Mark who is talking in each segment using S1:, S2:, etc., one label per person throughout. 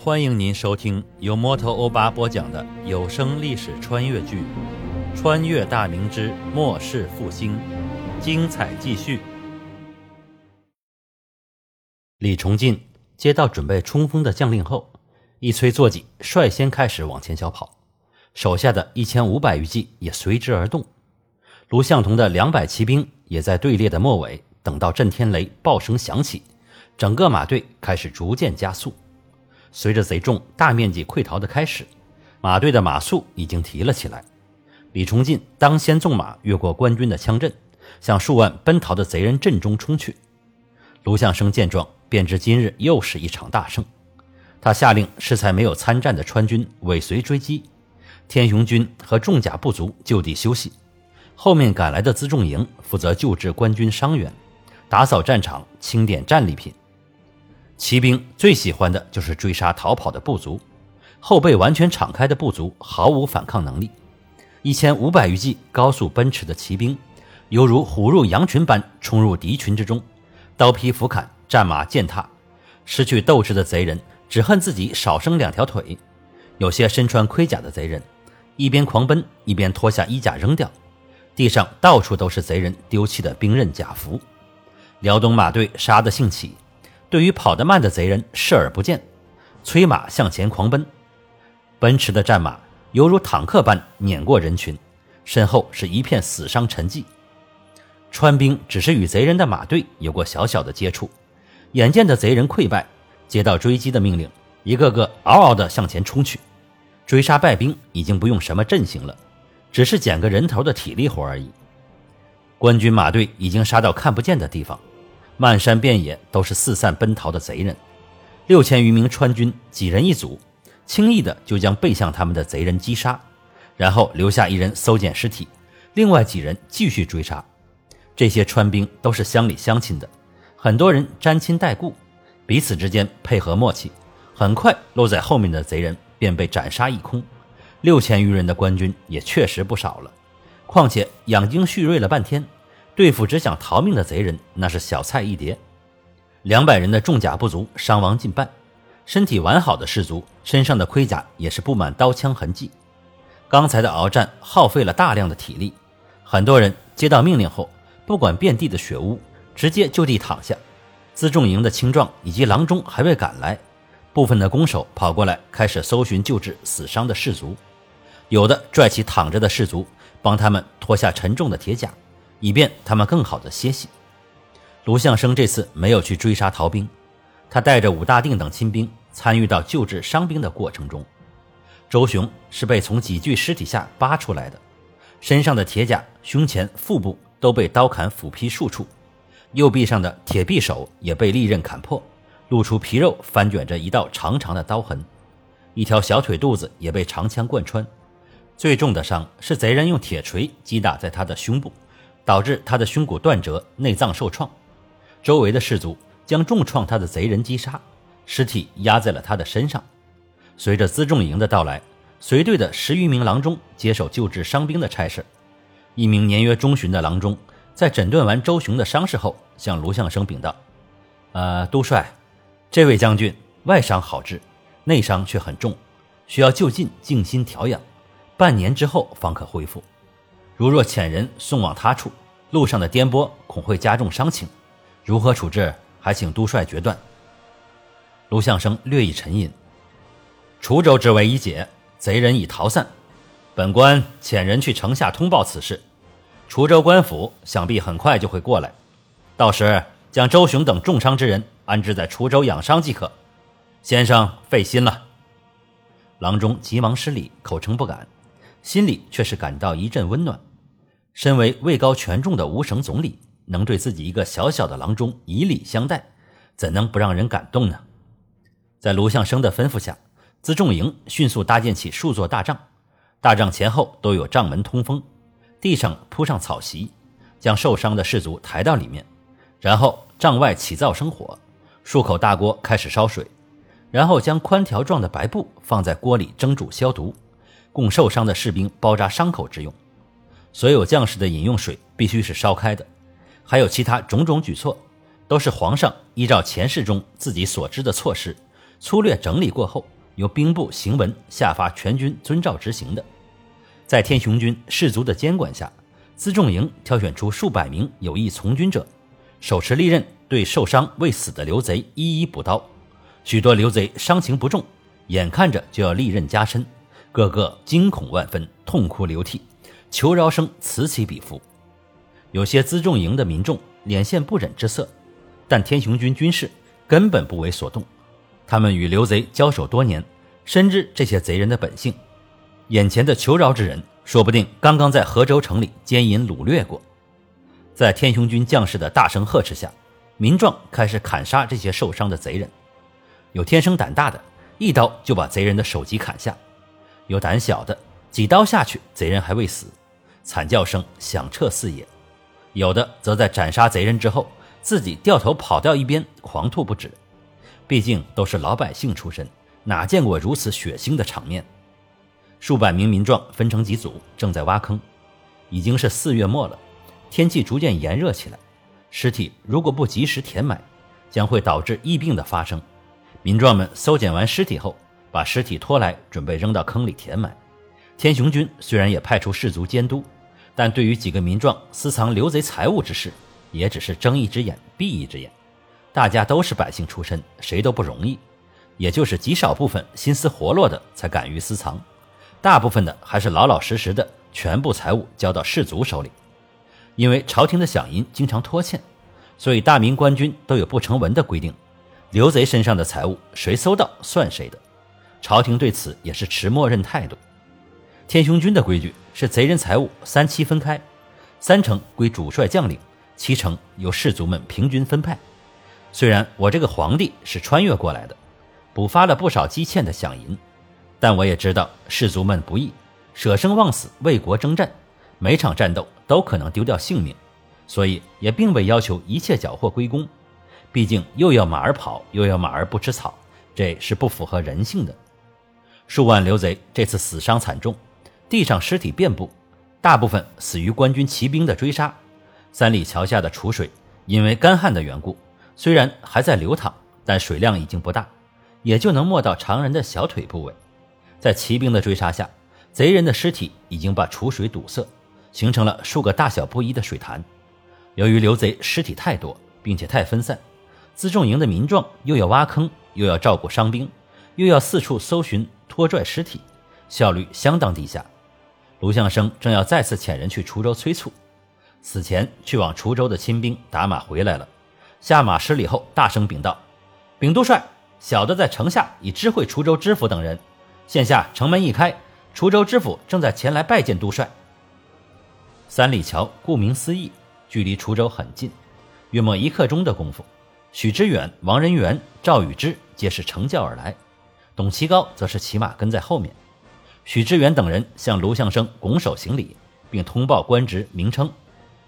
S1: 欢迎您收听由摩托欧巴播讲的有声历史穿越剧《穿越大明之末世复兴》，精彩继续。李崇进接到准备冲锋的将令后，一催坐骑率先开始往前小跑，手下的一千五百余骑也随之而动。卢向同的两百骑兵也在队列的末尾，等到震天雷爆声响起，整个马队开始逐渐加速。随着贼众大面积溃逃的开始，马队的马速已经提了起来。李崇进当先纵马越过官军的枪阵，向数万奔逃的贼人阵中冲去。卢象升见状，便知今日又是一场大胜。他下令适才没有参战的川军尾随追击，天雄军和重甲部族就地休息。后面赶来的辎重营负责救治官军伤员，打扫战场，清点战利品。骑兵最喜欢的就是追杀逃跑的部族，后背完全敞开的部族毫无反抗能力。一千五百余骑高速奔驰的骑兵，犹如虎入羊群般冲入敌群之中，刀劈斧砍，战马践踏。失去斗志的贼人只恨自己少生两条腿。有些身穿盔甲的贼人，一边狂奔一边脱下衣甲扔掉，地上到处都是贼人丢弃的兵刃甲服。辽东马队杀得兴起。对于跑得慢的贼人视而不见，催马向前狂奔。奔驰的战马犹如坦克般碾过人群，身后是一片死伤沉寂。川兵只是与贼人的马队有过小小的接触，眼见的贼人溃败，接到追击的命令，一个个嗷嗷地向前冲去。追杀败兵已经不用什么阵型了，只是捡个人头的体力活而已。官军马队已经杀到看不见的地方。漫山遍野都是四散奔逃的贼人，六千余名川军几人一组，轻易的就将背向他们的贼人击杀，然后留下一人搜捡尸体，另外几人继续追杀。这些川兵都是乡里乡亲的，很多人沾亲带故，彼此之间配合默契，很快落在后面的贼人便被斩杀一空。六千余人的官军也确实不少了，况且养精蓄锐了半天。对付只想逃命的贼人，那是小菜一碟。两百人的重甲不足伤亡近半，身体完好的士卒身上的盔甲也是布满刀枪痕迹。刚才的鏖战耗费了大量的体力，很多人接到命令后，不管遍地的血污，直接就地躺下。辎重营的青壮以及郎中还未赶来，部分的弓手跑过来开始搜寻救治死伤的士卒，有的拽起躺着的士卒，帮他们脱下沉重的铁甲。以便他们更好的歇息。卢象升这次没有去追杀逃兵，他带着武大定等亲兵参与到救治伤兵的过程中。周雄是被从几具尸体下扒出来的，身上的铁甲、胸前、腹部都被刀砍斧劈数处，右臂上的铁匕首也被利刃砍破，露出皮肉翻卷着一道长长的刀痕，一条小腿肚子也被长枪贯穿。最重的伤是贼人用铁锤击打在他的胸部。导致他的胸骨断折，内脏受创。周围的士卒将重创他的贼人击杀，尸体压在了他的身上。随着辎重营的到来，随队的十余名郎中接手救治伤兵的差事。一名年约中旬的郎中在诊断完周雄的伤势后，向卢象升禀道：“呃，督帅，这位将军外伤好治，内伤却很重，需要就近静心调养，半年之后方可恢复。”如若遣人送往他处，路上的颠簸恐会加重伤情，如何处置，还请督帅决断。卢象生略一沉吟：“滁州之围已解，贼人已逃散，本官遣人去城下通报此事。滁州官府想必很快就会过来，到时将周雄等重伤之人安置在滁州养伤即可。先生费心了。”郎中急忙施礼，口称不敢，心里却是感到一阵温暖。身为位高权重的吴省总理，能对自己一个小小的郎中以礼相待，怎能不让人感动呢？在卢象升的吩咐下，辎重营迅速搭建起数座大帐，大帐前后都有帐门通风，地上铺上草席，将受伤的士卒抬到里面，然后帐外起灶生火，数口大锅开始烧水，然后将宽条状的白布放在锅里蒸煮消毒，供受伤的士兵包扎伤口之用。所有将士的饮用水必须是烧开的，还有其他种种举措，都是皇上依照前世中自己所知的措施，粗略整理过后，由兵部行文下发全军遵照执行的。在天雄军士卒的监管下，辎重营挑选出数百名有意从军者，手持利刃，对受伤未死的刘贼一一补刀。许多刘贼伤情不重，眼看着就要利刃加身，个个惊恐万分，痛哭流涕，求饶声此起彼伏。有些辎重营的民众脸现不忍之色，但天雄军军士根本不为所动。他们与刘贼交手多年，深知这些贼人的本性。眼前的求饶之人，说不定刚刚在河州城里奸淫掳掠过。在天雄军将士的大声呵斥下，民壮开始砍杀这些受伤的贼人。有天生胆大的，一刀就把贼人的首级砍下；有胆小的，几刀下去，贼人还未死，惨叫声响彻四野；有的则在斩杀贼人之后，自己掉头跑掉一边，狂吐不止。毕竟都是老百姓出身，哪见过如此血腥的场面？数百名民壮分成几组，正在挖坑。已经是四月末了，天气逐渐炎热起来。尸体如果不及时填埋，将会导致疫病的发生。民壮们搜捡完尸体后，把尸体拖来，准备扔到坑里填埋。天雄军虽然也派出士卒监督，但对于几个民壮私藏刘贼财物之事，也只是睁一只眼闭一只眼。大家都是百姓出身，谁都不容易，也就是极少部分心思活络的才敢于私藏，大部分的还是老老实实的，全部财物交到士卒手里。因为朝廷的饷银经常拖欠，所以大明官军都有不成文的规定：刘贼身上的财物谁搜到算谁的。朝廷对此也是持默认态度。天雄军的规矩是贼人财物三七分开，三成归主帅将领，七成由士卒们平均分派。虽然我这个皇帝是穿越过来的，补发了不少积欠的饷银，但我也知道士卒们不易，舍生忘死为国征战，每场战斗都可能丢掉性命，所以也并未要求一切缴获归公。毕竟又要马儿跑，又要马儿不吃草，这是不符合人性的。数万流贼这次死伤惨重，地上尸体遍布，大部分死于官军骑兵的追杀。三里桥下的储水因为干旱的缘故。虽然还在流淌，但水量已经不大，也就能没到常人的小腿部位。在骑兵的追杀下，贼人的尸体已经把储水堵塞，形成了数个大小不一的水潭。由于刘贼尸体太多，并且太分散，辎重营的民壮又要挖坑，又要照顾伤兵，又要四处搜寻拖拽尸体，效率相当低下。卢相生正要再次遣人去滁州催促，死前去往滁州的亲兵打马回来了。下马施礼后，大声禀道：“禀都帅，小的在城下已知会滁州知府等人，现下城门一开，滁州知府正在前来拜见都帅。”三里桥顾名思义，距离滁州很近，约莫一刻钟的功夫，许知远、王仁元、赵宇之皆是乘轿而来，董其高则是骑马跟在后面。许知远等人向卢相生拱手行礼，并通报官职名称；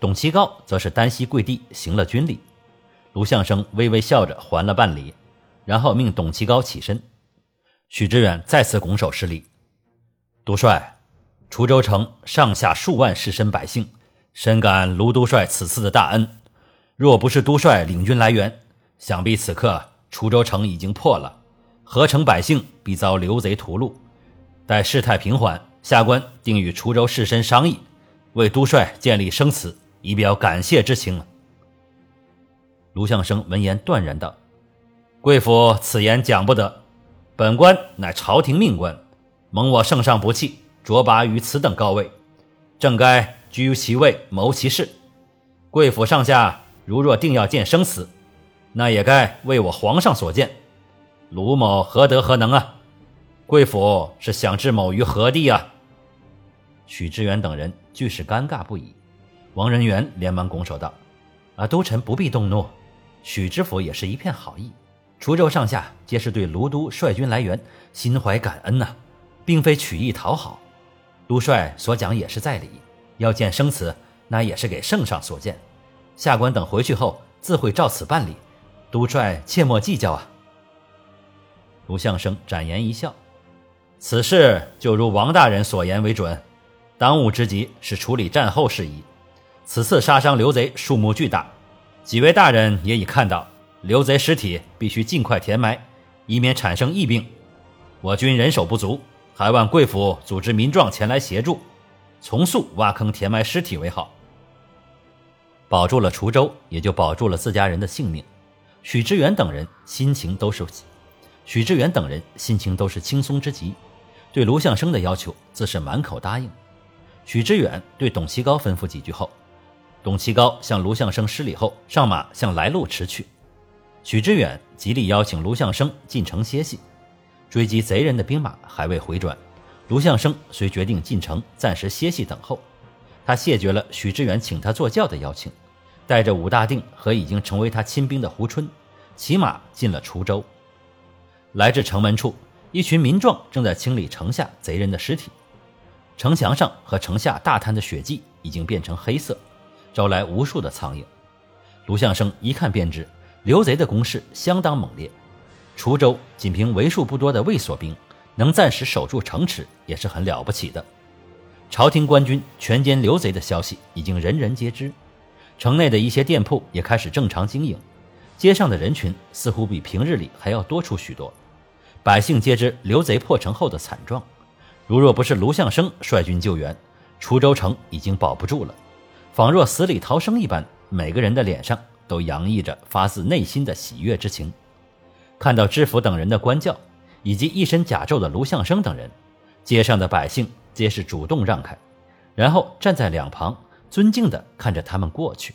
S1: 董其高则是单膝跪地行了军礼。卢相生微微笑着还了半礼，然后命董其高起身。许知远再次拱手施礼：“都帅，滁州城上下数万士绅百姓，深感卢都帅此次的大恩。若不是都帅领军来援，想必此刻滁州城已经破了，河城百姓必遭刘贼屠戮。待事态平缓，下官定与滁州士绅商议，为都帅建立生祠，以表感谢之情。”卢相生闻言断然道：“贵府此言讲不得，本官乃朝廷命官，蒙我圣上不弃，擢拔于此等高位，正该居其位，谋其事。贵府上下如若定要建生祠，那也该为我皇上所建。卢某何德何能啊？贵府是想置某于何地啊？”许知远等人俱是尴尬不已。王仁元连忙拱手道：“啊，都臣不必动怒。”许知府也是一片好意，滁州上下皆是对卢都率军来援，心怀感恩呐，并非曲意讨好。都帅所讲也是在理，要见生祠，那也是给圣上所见。下官等回去后自会照此办理，都帅切莫计较啊。卢相生展颜一笑，此事就如王大人所言为准。当务之急是处理战后事宜，此次杀伤刘贼数目巨大。几位大人也已看到，刘贼尸体必须尽快填埋，以免产生疫病。我军人手不足，还望贵府组织民壮前来协助，从速挖坑填埋尸体为好。保住了滁州，也就保住了自家人的性命。许知远等人心情都是，许知远等人心情都是轻松之极，对卢象升的要求自是满口答应。许知远对董其高吩咐几句后，董其高向卢象升施礼后，上马向来路驰去。许知远极力邀请卢象升进城歇息。追击贼人的兵马还未回转，卢象升遂决定进城暂时歇息等候。他谢绝了许知远请他坐轿的邀请，带着武大定和已经成为他亲兵的胡春，骑马进了滁州。来至城门处，一群民壮正在清理城下贼人的尸体。城墙上和城下大滩的血迹已经变成黑色，招来无数的苍蝇。卢象升一看便知，刘贼的攻势相当猛烈。滁州仅凭为数不多的卫所兵，能暂时守住城池，也是很了不起的。朝廷官军全歼刘贼的消息已经人人皆知，城内的一些店铺也开始正常经营，街上的人群似乎比平日里还要多出许多。百姓皆知刘贼破城后的惨状，如若不是卢象升率军救援，滁州城已经保不住了，仿若死里逃生一般，每个人的脸上都洋溢着发自内心的喜悦之情。看到知府等人的官轿，以及一身甲胄的卢象升等人，街上的百姓皆是主动让开，然后站在两旁，尊敬地看着他们过去。